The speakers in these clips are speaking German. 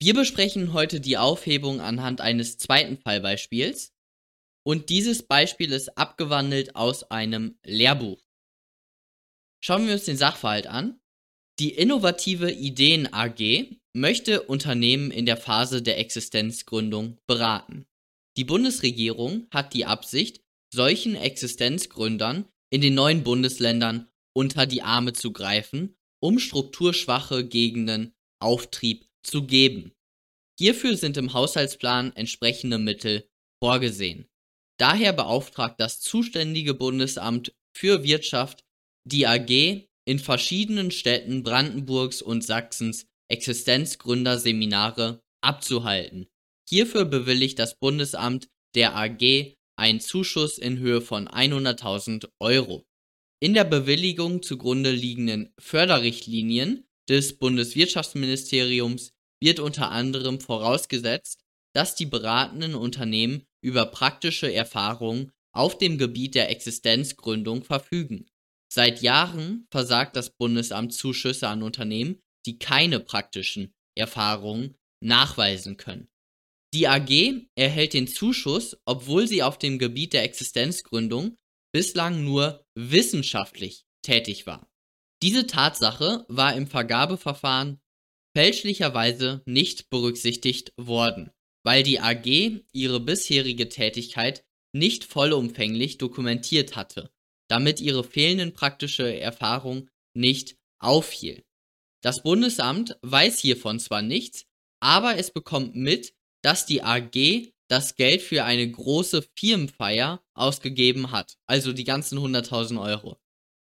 Wir besprechen heute die Aufhebung anhand eines zweiten Fallbeispiels und dieses Beispiel ist abgewandelt aus einem Lehrbuch. Schauen wir uns den Sachverhalt an. Die innovative Ideen AG möchte Unternehmen in der Phase der Existenzgründung beraten. Die Bundesregierung hat die Absicht, solchen Existenzgründern in den neuen Bundesländern unter die Arme zu greifen, um strukturschwache Gegenden Auftrieb zu geben. Hierfür sind im Haushaltsplan entsprechende Mittel vorgesehen. Daher beauftragt das zuständige Bundesamt für Wirtschaft die AG in verschiedenen Städten Brandenburgs und Sachsens Existenzgründerseminare abzuhalten. Hierfür bewilligt das Bundesamt der AG einen Zuschuss in Höhe von 100.000 Euro. In der Bewilligung zugrunde liegenden Förderrichtlinien des Bundeswirtschaftsministeriums wird unter anderem vorausgesetzt, dass die beratenden Unternehmen über praktische Erfahrungen auf dem Gebiet der Existenzgründung verfügen. Seit Jahren versagt das Bundesamt Zuschüsse an Unternehmen, die keine praktischen Erfahrungen nachweisen können. Die AG erhält den Zuschuss, obwohl sie auf dem Gebiet der Existenzgründung bislang nur wissenschaftlich tätig war. Diese Tatsache war im Vergabeverfahren fälschlicherweise nicht berücksichtigt worden, weil die AG ihre bisherige Tätigkeit nicht vollumfänglich dokumentiert hatte damit ihre fehlenden praktische Erfahrung nicht auffiel. Das Bundesamt weiß hiervon zwar nichts, aber es bekommt mit, dass die AG das Geld für eine große Firmenfeier ausgegeben hat, also die ganzen 100.000 Euro.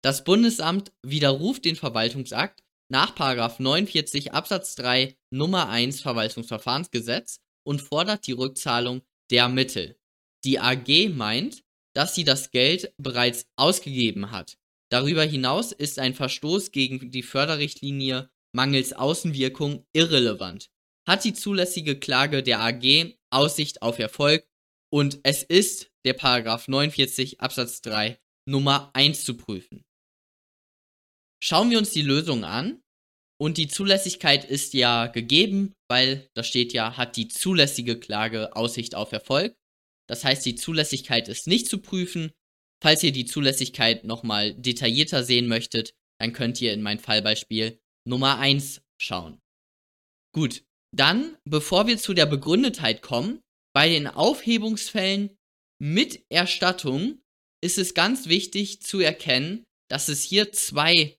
Das Bundesamt widerruft den Verwaltungsakt nach 49 Absatz 3 Nummer 1 Verwaltungsverfahrensgesetz und fordert die Rückzahlung der Mittel. Die AG meint, dass sie das Geld bereits ausgegeben hat. Darüber hinaus ist ein Verstoß gegen die Förderrichtlinie mangels Außenwirkung irrelevant. Hat die zulässige Klage der AG Aussicht auf Erfolg und es ist der Paragraph 49 Absatz 3 Nummer 1 zu prüfen. Schauen wir uns die Lösung an und die Zulässigkeit ist ja gegeben, weil da steht ja, hat die zulässige Klage Aussicht auf Erfolg. Das heißt, die Zulässigkeit ist nicht zu prüfen. Falls ihr die Zulässigkeit nochmal detaillierter sehen möchtet, dann könnt ihr in mein Fallbeispiel Nummer 1 schauen. Gut, dann, bevor wir zu der Begründetheit kommen, bei den Aufhebungsfällen mit Erstattung ist es ganz wichtig zu erkennen, dass es hier zwei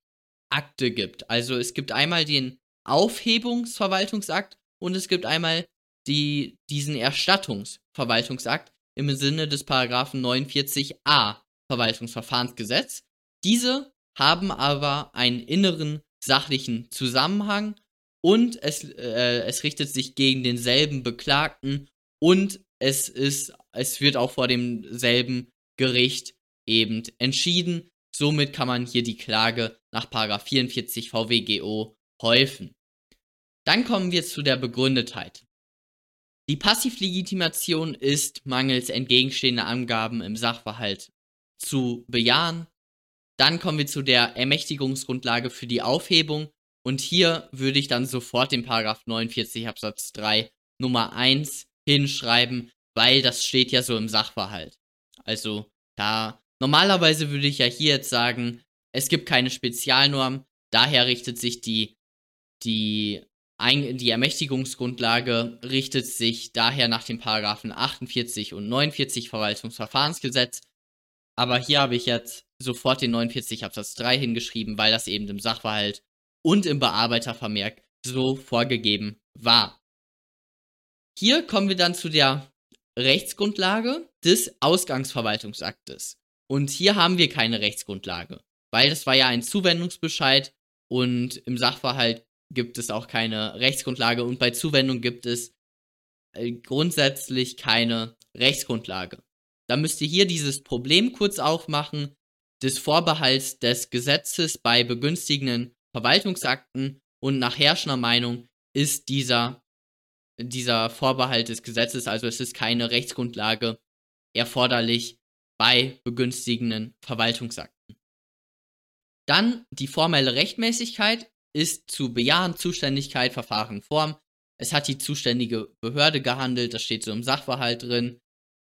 Akte gibt. Also es gibt einmal den Aufhebungsverwaltungsakt und es gibt einmal die, diesen Erstattungsverwaltungsakt, im Sinne des Paragraphen 49a Verwaltungsverfahrensgesetz. Diese haben aber einen inneren sachlichen Zusammenhang und es, äh, es richtet sich gegen denselben Beklagten und es ist, es wird auch vor demselben Gericht eben entschieden. Somit kann man hier die Klage nach 44 VWGO häufen. Dann kommen wir zu der Begründetheit. Die Passivlegitimation ist mangels entgegenstehender Angaben im Sachverhalt zu bejahen. Dann kommen wir zu der Ermächtigungsgrundlage für die Aufhebung und hier würde ich dann sofort den Paragraph 49 Absatz 3 Nummer 1 hinschreiben, weil das steht ja so im Sachverhalt. Also da normalerweise würde ich ja hier jetzt sagen, es gibt keine Spezialnorm, daher richtet sich die die die Ermächtigungsgrundlage richtet sich daher nach den Paragraphen 48 und 49 Verwaltungsverfahrensgesetz. Aber hier habe ich jetzt sofort den 49 Absatz 3 hingeschrieben, weil das eben im Sachverhalt und im Bearbeitervermerk so vorgegeben war. Hier kommen wir dann zu der Rechtsgrundlage des Ausgangsverwaltungsaktes. Und hier haben wir keine Rechtsgrundlage, weil das war ja ein Zuwendungsbescheid und im Sachverhalt gibt es auch keine Rechtsgrundlage und bei Zuwendung gibt es äh, grundsätzlich keine Rechtsgrundlage. Da müsst ihr hier dieses Problem kurz aufmachen des Vorbehalts des Gesetzes bei begünstigenden Verwaltungsakten und nach herrschender Meinung ist dieser, dieser Vorbehalt des Gesetzes, also es ist keine Rechtsgrundlage erforderlich bei begünstigenden Verwaltungsakten. Dann die formelle Rechtmäßigkeit ist zu bejahen Zuständigkeit, Verfahren, Form. es hat die zuständige Behörde gehandelt, das steht so im Sachverhalt drin.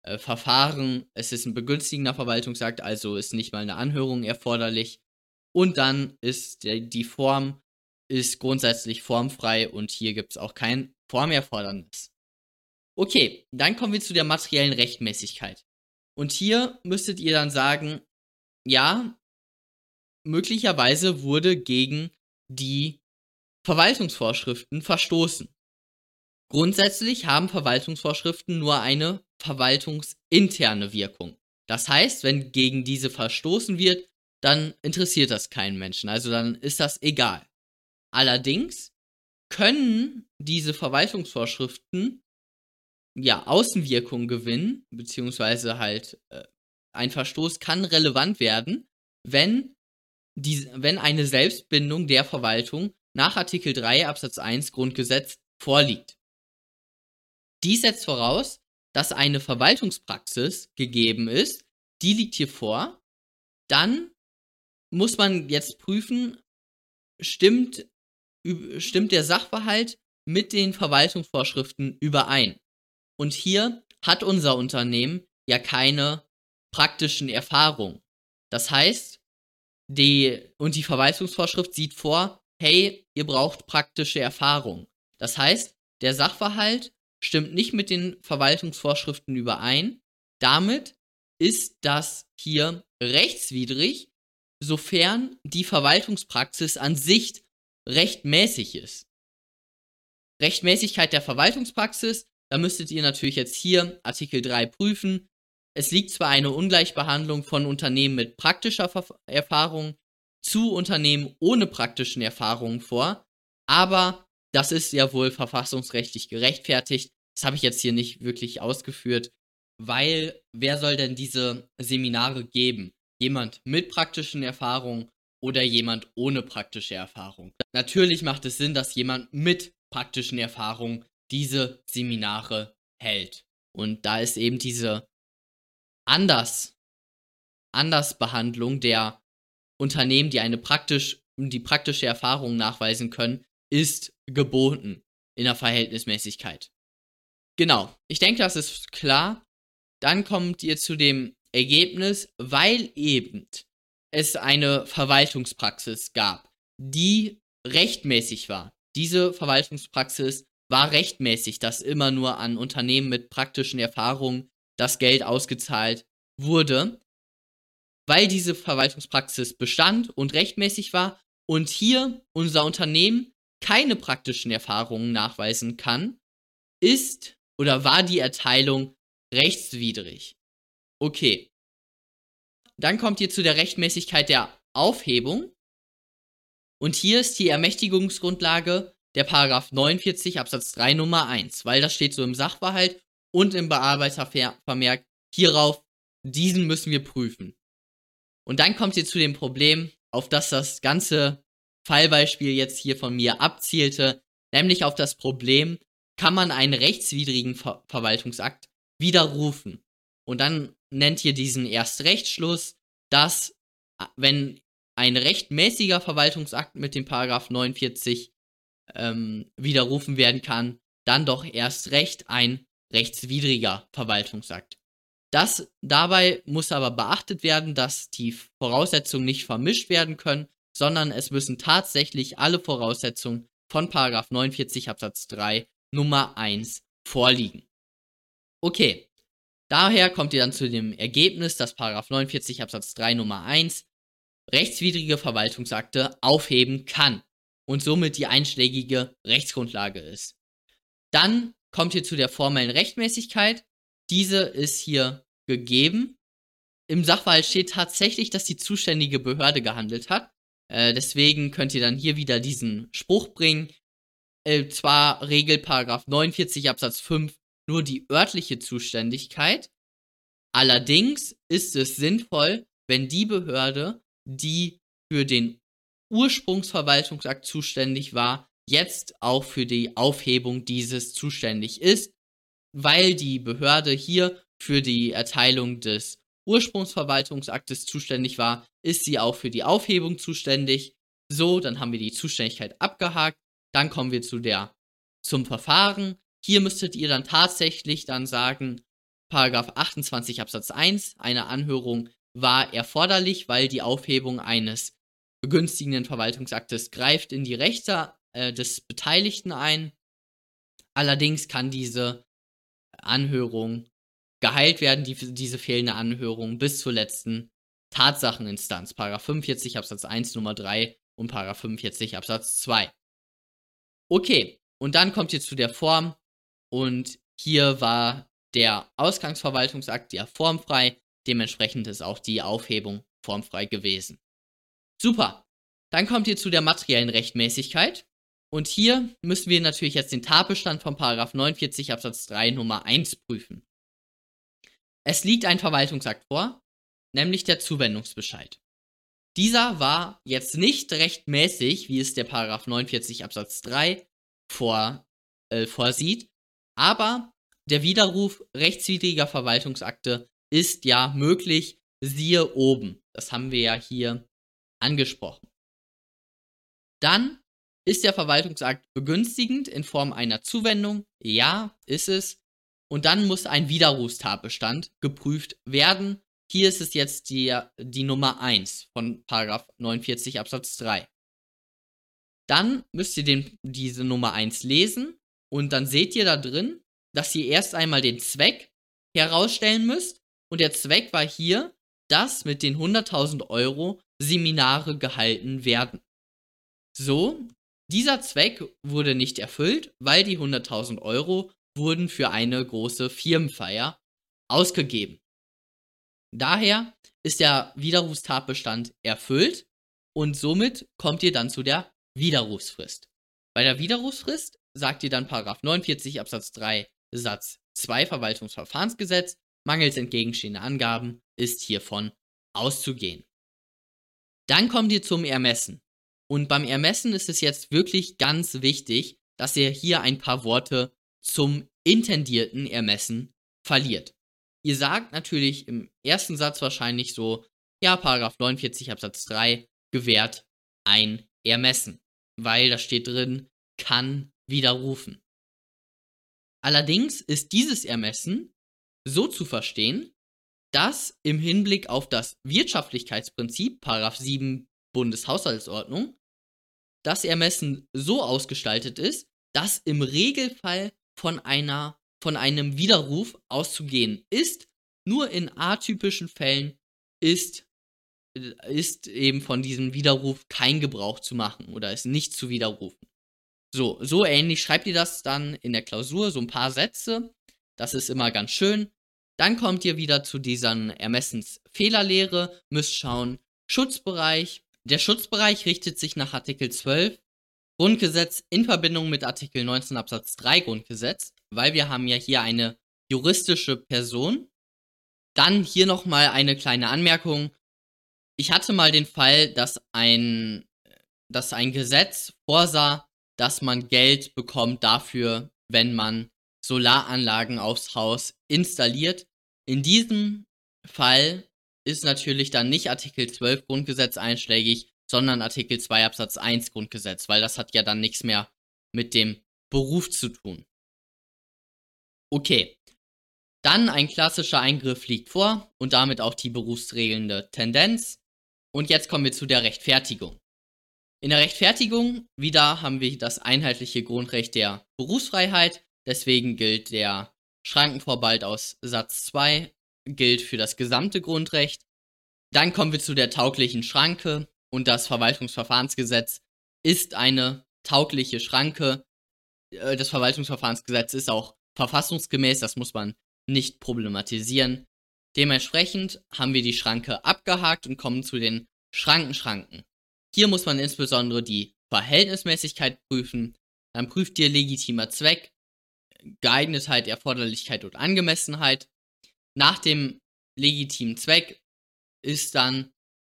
Äh, Verfahren, es ist ein begünstigender Verwaltungsakt, also ist nicht mal eine Anhörung erforderlich. Und dann ist der, die Form ist grundsätzlich formfrei und hier gibt es auch kein Formerfordernis. Okay, dann kommen wir zu der materiellen Rechtmäßigkeit. Und hier müsstet ihr dann sagen, ja, möglicherweise wurde gegen die Verwaltungsvorschriften verstoßen. Grundsätzlich haben Verwaltungsvorschriften nur eine verwaltungsinterne Wirkung. Das heißt, wenn gegen diese verstoßen wird, dann interessiert das keinen Menschen. Also dann ist das egal. Allerdings können diese Verwaltungsvorschriften ja Außenwirkungen gewinnen, beziehungsweise halt äh, ein Verstoß kann relevant werden, wenn, die, wenn eine Selbstbindung der Verwaltung nach Artikel 3 Absatz 1 Grundgesetz vorliegt. Dies setzt voraus, dass eine Verwaltungspraxis gegeben ist, die liegt hier vor, dann muss man jetzt prüfen, stimmt, stimmt der Sachverhalt mit den Verwaltungsvorschriften überein. Und hier hat unser Unternehmen ja keine praktischen Erfahrungen. Das heißt, die, und die Verwaltungsvorschrift sieht vor, hey, ihr braucht praktische Erfahrung. Das heißt, der Sachverhalt stimmt nicht mit den Verwaltungsvorschriften überein. Damit ist das hier rechtswidrig, sofern die Verwaltungspraxis an sich rechtmäßig ist. Rechtmäßigkeit der Verwaltungspraxis, da müsstet ihr natürlich jetzt hier Artikel 3 prüfen. Es liegt zwar eine Ungleichbehandlung von Unternehmen mit praktischer Erfahrung zu Unternehmen ohne praktischen Erfahrungen vor, aber das ist ja wohl verfassungsrechtlich gerechtfertigt. Das habe ich jetzt hier nicht wirklich ausgeführt, weil wer soll denn diese Seminare geben? Jemand mit praktischen Erfahrungen oder jemand ohne praktische Erfahrung? Natürlich macht es Sinn, dass jemand mit praktischen Erfahrungen diese Seminare hält. Und da ist eben diese anders Andersbehandlung der Unternehmen, die eine praktisch, die praktische Erfahrung nachweisen können, ist geboten in der Verhältnismäßigkeit. Genau, ich denke, das ist klar. Dann kommt ihr zu dem Ergebnis, weil eben es eine Verwaltungspraxis gab, die rechtmäßig war. Diese Verwaltungspraxis war rechtmäßig, dass immer nur an Unternehmen mit praktischen Erfahrungen das Geld ausgezahlt wurde, weil diese Verwaltungspraxis bestand und rechtmäßig war und hier unser Unternehmen keine praktischen Erfahrungen nachweisen kann, ist oder war die Erteilung rechtswidrig. Okay. Dann kommt ihr zu der Rechtmäßigkeit der Aufhebung. Und hier ist die Ermächtigungsgrundlage der Paragraph 49 Absatz 3 Nummer 1, weil das steht so im Sachverhalt und im Bearbeitervermerk hierauf, diesen müssen wir prüfen. Und dann kommt ihr zu dem Problem, auf das das ganze Fallbeispiel jetzt hier von mir abzielte, nämlich auf das Problem, kann man einen rechtswidrigen Ver Verwaltungsakt widerrufen. Und dann nennt ihr diesen Erstrechtsschluss, dass wenn ein rechtmäßiger Verwaltungsakt mit dem Paragraph 49 ähm, widerrufen werden kann, dann doch erst recht ein rechtswidriger Verwaltungsakt. Das dabei muss aber beachtet werden, dass die Voraussetzungen nicht vermischt werden können, sondern es müssen tatsächlich alle Voraussetzungen von 49 Absatz 3 Nummer 1 vorliegen. Okay, daher kommt ihr dann zu dem Ergebnis, dass 49 Absatz 3 Nummer 1 rechtswidrige Verwaltungsakte aufheben kann und somit die einschlägige Rechtsgrundlage ist. Dann kommt ihr zu der formellen Rechtmäßigkeit. Diese ist hier gegeben. Im Sachverhalt steht tatsächlich, dass die zuständige Behörde gehandelt hat. Äh, deswegen könnt ihr dann hier wieder diesen Spruch bringen. Äh, zwar Paragraph 49 Absatz 5 nur die örtliche Zuständigkeit. Allerdings ist es sinnvoll, wenn die Behörde, die für den Ursprungsverwaltungsakt zuständig war, jetzt auch für die Aufhebung dieses zuständig ist, weil die Behörde hier für die Erteilung des Ursprungsverwaltungsaktes zuständig war, ist sie auch für die Aufhebung zuständig. So, dann haben wir die Zuständigkeit abgehakt. Dann kommen wir zu der zum Verfahren. Hier müsstet ihr dann tatsächlich dann sagen, Paragraph 28 Absatz 1, eine Anhörung war erforderlich, weil die Aufhebung eines begünstigenden Verwaltungsaktes greift in die Rechte äh, des Beteiligten ein. Allerdings kann diese Anhörung geheilt werden, die, diese fehlende Anhörung bis zur letzten Tatsacheninstanz, Paragraph 45 Absatz 1 Nummer 3 und Paragraph 45 Absatz 2. Okay, und dann kommt ihr zu der Form und hier war der Ausgangsverwaltungsakt ja formfrei, dementsprechend ist auch die Aufhebung formfrei gewesen. Super, dann kommt ihr zu der materiellen Rechtmäßigkeit und hier müssen wir natürlich jetzt den Tatbestand von Paragraph 49 Absatz 3 Nummer 1 prüfen. Es liegt ein Verwaltungsakt vor, nämlich der Zuwendungsbescheid. Dieser war jetzt nicht rechtmäßig, wie es der Paragraph 49 Absatz 3 vor, äh, vorsieht, aber der Widerruf rechtswidriger Verwaltungsakte ist ja möglich, siehe oben. Das haben wir ja hier angesprochen. Dann ist der Verwaltungsakt begünstigend in Form einer Zuwendung? Ja, ist es. Und dann muss ein Widerrufstatbestand geprüft werden. Hier ist es jetzt die, die Nummer 1 von 49 Absatz 3. Dann müsst ihr den, diese Nummer 1 lesen und dann seht ihr da drin, dass ihr erst einmal den Zweck herausstellen müsst. Und der Zweck war hier, dass mit den 100.000 Euro Seminare gehalten werden. So, dieser Zweck wurde nicht erfüllt, weil die 100.000 Euro wurden für eine große Firmenfeier ausgegeben. Daher ist der Widerrufstatbestand erfüllt und somit kommt ihr dann zu der Widerrufsfrist. Bei der Widerrufsfrist sagt ihr dann 49 Absatz 3 Satz 2 Verwaltungsverfahrensgesetz, mangels entgegenstehender Angaben ist hiervon auszugehen. Dann kommt ihr zum Ermessen. Und beim Ermessen ist es jetzt wirklich ganz wichtig, dass ihr hier ein paar Worte zum intendierten Ermessen verliert. Ihr sagt natürlich im ersten Satz wahrscheinlich so, ja, Paragraph 49 Absatz 3 gewährt ein Ermessen, weil da steht drin, kann widerrufen. Allerdings ist dieses Ermessen so zu verstehen, dass im Hinblick auf das Wirtschaftlichkeitsprinzip, Paragraph 7 Bundeshaushaltsordnung, das Ermessen so ausgestaltet ist, dass im Regelfall von einer von einem Widerruf auszugehen ist. Nur in atypischen Fällen ist ist eben von diesem Widerruf kein Gebrauch zu machen oder ist nicht zu widerrufen. So, so ähnlich schreibt ihr das dann in der Klausur, so ein paar Sätze. Das ist immer ganz schön. Dann kommt ihr wieder zu dieser Ermessensfehlerlehre, müsst schauen, Schutzbereich. Der Schutzbereich richtet sich nach Artikel 12 Grundgesetz in Verbindung mit Artikel 19 Absatz 3 Grundgesetz, weil wir haben ja hier eine juristische Person. Dann hier nochmal eine kleine Anmerkung. Ich hatte mal den Fall, dass ein, dass ein Gesetz vorsah, dass man Geld bekommt dafür, wenn man Solaranlagen aufs Haus installiert. In diesem Fall ist natürlich dann nicht Artikel 12 Grundgesetz einschlägig, sondern Artikel 2 Absatz 1 Grundgesetz, weil das hat ja dann nichts mehr mit dem Beruf zu tun. Okay. Dann ein klassischer Eingriff liegt vor und damit auch die berufsregelnde Tendenz. Und jetzt kommen wir zu der Rechtfertigung. In der Rechtfertigung wieder haben wir das einheitliche Grundrecht der Berufsfreiheit. Deswegen gilt der Schrankenvorbehalt aus Satz 2, gilt für das gesamte Grundrecht. Dann kommen wir zu der tauglichen Schranke und das Verwaltungsverfahrensgesetz ist eine taugliche Schranke. Äh, das Verwaltungsverfahrensgesetz ist auch verfassungsgemäß, das muss man nicht problematisieren. Dementsprechend haben wir die Schranke abgehakt und kommen zu den Schrankenschranken. Hier muss man insbesondere die Verhältnismäßigkeit prüfen. Dann prüft ihr legitimer Zweck, Geeignetheit, Erforderlichkeit und Angemessenheit. Nach dem legitimen Zweck ist dann,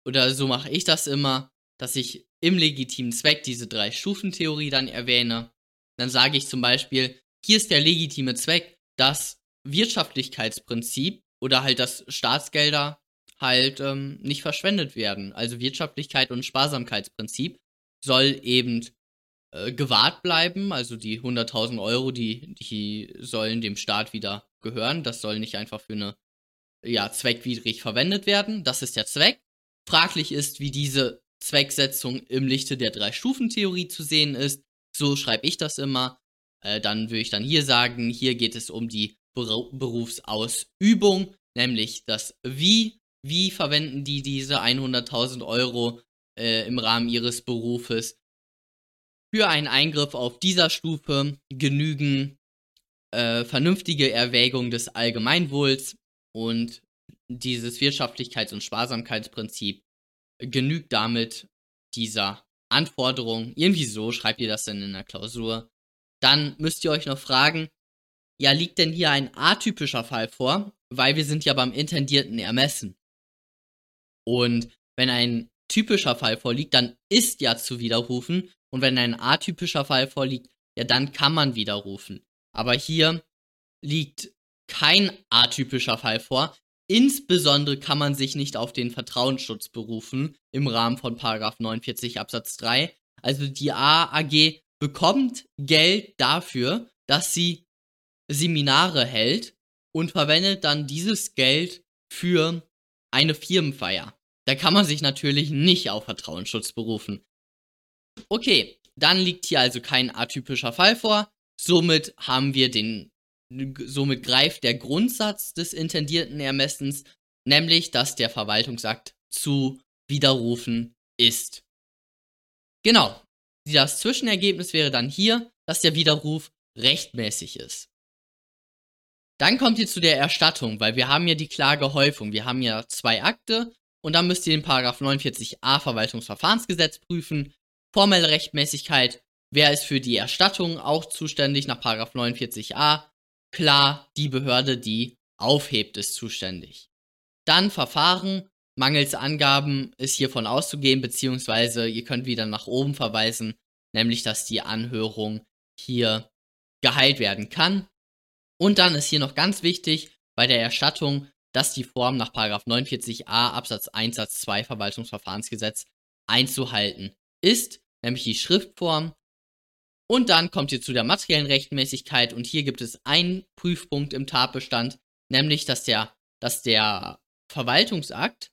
oder so mache ich das immer, dass ich im legitimen Zweck diese drei Stufentheorie dann erwähne. Dann sage ich zum Beispiel, hier ist der legitime Zweck, das Wirtschaftlichkeitsprinzip oder halt das Staatsgelder halt ähm, nicht verschwendet werden. Also Wirtschaftlichkeit und Sparsamkeitsprinzip soll eben äh, gewahrt bleiben. Also die 100.000 Euro, die, die sollen dem Staat wieder gehören. Das soll nicht einfach für eine, ja, zweckwidrig verwendet werden. Das ist der Zweck. Fraglich ist, wie diese Zwecksetzung im Lichte der Drei-Stufen-Theorie zu sehen ist. So schreibe ich das immer. Äh, dann würde ich dann hier sagen, hier geht es um die Ber Berufsausübung, nämlich das Wie. Wie verwenden die diese 100.000 Euro äh, im Rahmen ihres Berufes? Für einen Eingriff auf dieser Stufe genügen äh, vernünftige Erwägungen des Allgemeinwohls und dieses Wirtschaftlichkeits- und Sparsamkeitsprinzip genügt damit dieser Anforderung. Irgendwie so schreibt ihr das denn in der Klausur. Dann müsst ihr euch noch fragen, ja, liegt denn hier ein atypischer Fall vor? Weil wir sind ja beim intendierten Ermessen. Und wenn ein typischer Fall vorliegt, dann ist ja zu widerrufen. Und wenn ein atypischer Fall vorliegt, ja, dann kann man widerrufen. Aber hier liegt kein atypischer Fall vor. Insbesondere kann man sich nicht auf den Vertrauensschutz berufen im Rahmen von 49 Absatz 3. Also die AAG bekommt Geld dafür, dass sie Seminare hält und verwendet dann dieses Geld für eine Firmenfeier. Da kann man sich natürlich nicht auf Vertrauensschutz berufen. Okay, dann liegt hier also kein atypischer Fall vor. Somit haben wir den somit greift der Grundsatz des intendierten Ermessens, nämlich dass der Verwaltungsakt zu widerrufen ist. Genau. Das Zwischenergebnis wäre dann hier, dass der Widerruf rechtmäßig ist. Dann kommt ihr zu der Erstattung, weil wir haben ja die Klagehäufung. Wir haben ja zwei Akte und dann müsst ihr den Paragraph 49a Verwaltungsverfahrensgesetz prüfen. Formelle Rechtmäßigkeit. Wer ist für die Erstattung auch zuständig nach Paragraph 49a? Klar, die Behörde, die aufhebt, ist zuständig. Dann Verfahren. Mangels Angaben ist hiervon auszugehen, beziehungsweise ihr könnt wieder nach oben verweisen, nämlich dass die Anhörung hier geheilt werden kann. Und dann ist hier noch ganz wichtig bei der Erstattung, dass die Form nach 49a Absatz 1 Satz 2 Verwaltungsverfahrensgesetz einzuhalten ist, nämlich die Schriftform und dann kommt ihr zu der materiellen Rechtmäßigkeit und hier gibt es einen Prüfpunkt im Tatbestand, nämlich dass der, dass der Verwaltungsakt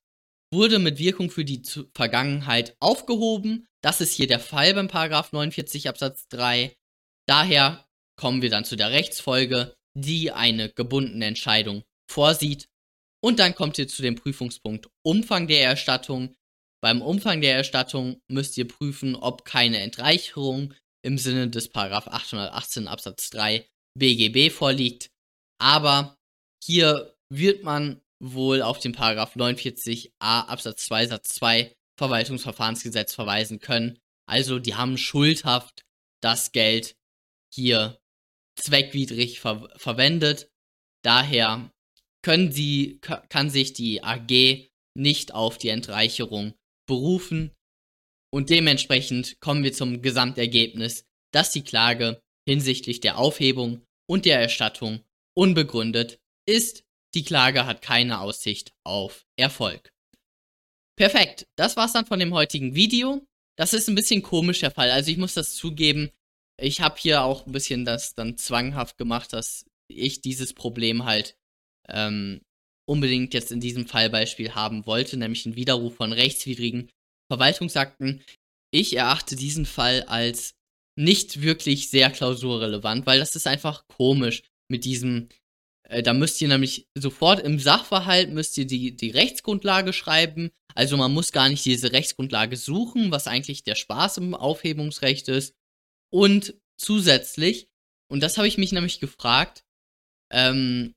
wurde mit Wirkung für die Vergangenheit aufgehoben. Das ist hier der Fall beim Paragraph 49 Absatz 3. Daher kommen wir dann zu der Rechtsfolge, die eine gebundene Entscheidung vorsieht. Und dann kommt ihr zu dem Prüfungspunkt Umfang der Erstattung. Beim Umfang der Erstattung müsst ihr prüfen, ob keine Entreicherung im Sinne des Paragraph 818 Absatz 3 BGB vorliegt. Aber hier wird man wohl auf den Paragraph 49a Absatz 2 Satz 2 Verwaltungsverfahrensgesetz verweisen können. Also die haben schuldhaft das Geld hier zweckwidrig ver verwendet. Daher können sie, kann sich die AG nicht auf die Entreicherung berufen. Und dementsprechend kommen wir zum Gesamtergebnis, dass die Klage hinsichtlich der Aufhebung und der Erstattung unbegründet ist. Die Klage hat keine Aussicht auf Erfolg. Perfekt, das war's dann von dem heutigen Video. Das ist ein bisschen komisch der Fall, also ich muss das zugeben. Ich habe hier auch ein bisschen das dann zwanghaft gemacht, dass ich dieses Problem halt ähm, unbedingt jetzt in diesem Fallbeispiel haben wollte, nämlich einen Widerruf von rechtswidrigen Verwaltungsakten. Ich erachte diesen Fall als nicht wirklich sehr klausurrelevant, weil das ist einfach komisch mit diesem, äh, da müsst ihr nämlich sofort im Sachverhalt müsst ihr die, die Rechtsgrundlage schreiben. Also man muss gar nicht diese Rechtsgrundlage suchen, was eigentlich der Spaß im Aufhebungsrecht ist. Und zusätzlich, und das habe ich mich nämlich gefragt, ähm,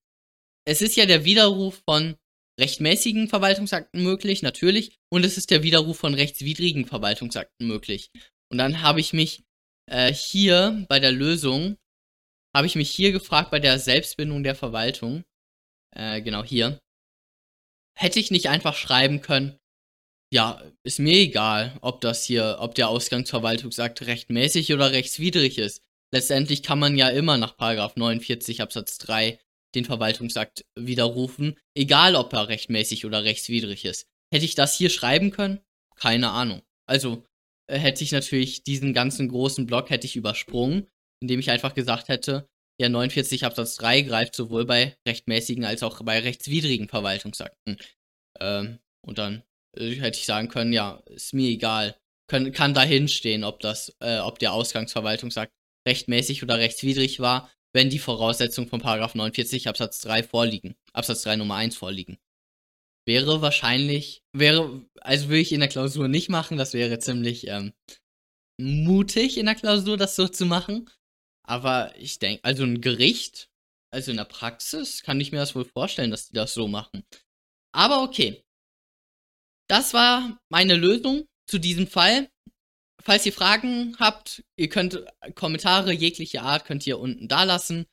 es ist ja der Widerruf von rechtmäßigen Verwaltungsakten möglich, natürlich, und es ist der Widerruf von rechtswidrigen Verwaltungsakten möglich. Und dann habe ich mich äh, hier bei der Lösung, habe ich mich hier gefragt bei der Selbstbindung der Verwaltung, äh, genau hier, hätte ich nicht einfach schreiben können, ja, ist mir egal, ob das hier, ob der Ausgangsverwaltungsakt rechtmäßig oder rechtswidrig ist. Letztendlich kann man ja immer nach 49 Absatz 3 den Verwaltungsakt widerrufen, egal ob er rechtmäßig oder rechtswidrig ist. Hätte ich das hier schreiben können? Keine Ahnung. Also, äh, hätte ich natürlich diesen ganzen großen Block hätte ich übersprungen, indem ich einfach gesagt hätte, ja, 49 Absatz 3 greift sowohl bei rechtmäßigen als auch bei rechtswidrigen Verwaltungsakten. Ähm, und dann äh, hätte ich sagen können, ja, ist mir egal. Können, kann dahin stehen, ob das, äh, ob der Ausgangsverwaltungsakt rechtmäßig oder rechtswidrig war, wenn die Voraussetzungen von Paragraph 49 Absatz 3 vorliegen. Absatz 3 Nummer 1 vorliegen. Wäre wahrscheinlich, wäre, also würde ich in der Klausur nicht machen, das wäre ziemlich ähm, mutig in der Klausur, das so zu machen. Aber ich denke, also ein Gericht, also in der Praxis, kann ich mir das wohl vorstellen, dass die das so machen. Aber okay. Das war meine Lösung zu diesem Fall. Falls ihr Fragen habt, ihr könnt Kommentare jeglicher Art könnt ihr unten da lassen.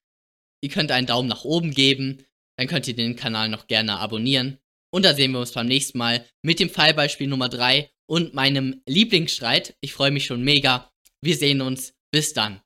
Ihr könnt einen Daumen nach oben geben. Dann könnt ihr den Kanal noch gerne abonnieren. Und da sehen wir uns beim nächsten Mal mit dem Fallbeispiel Nummer 3 und meinem Lieblingsstreit. Ich freue mich schon mega. Wir sehen uns. Bis dann.